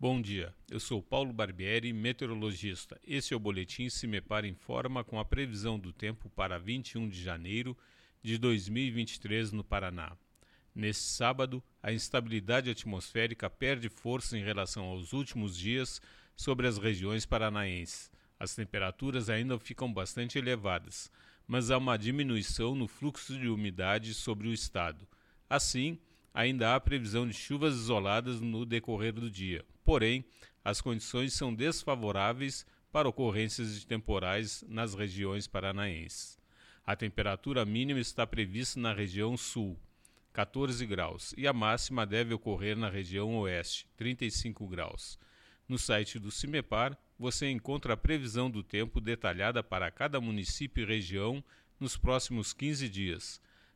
Bom dia, eu sou Paulo Barbieri, meteorologista. Este é o Boletim Se Me Para Informa com a previsão do tempo para 21 de janeiro de 2023 no Paraná. Neste sábado, a instabilidade atmosférica perde força em relação aos últimos dias sobre as regiões paranaenses. As temperaturas ainda ficam bastante elevadas, mas há uma diminuição no fluxo de umidade sobre o estado. Assim, ainda há previsão de chuvas isoladas no decorrer do dia. Porém, as condições são desfavoráveis para ocorrências de temporais nas regiões paranaenses. A temperatura mínima está prevista na região sul, 14 graus, e a máxima deve ocorrer na região oeste, 35 graus. No site do CIMEPAR, você encontra a previsão do tempo detalhada para cada município e região nos próximos 15 dias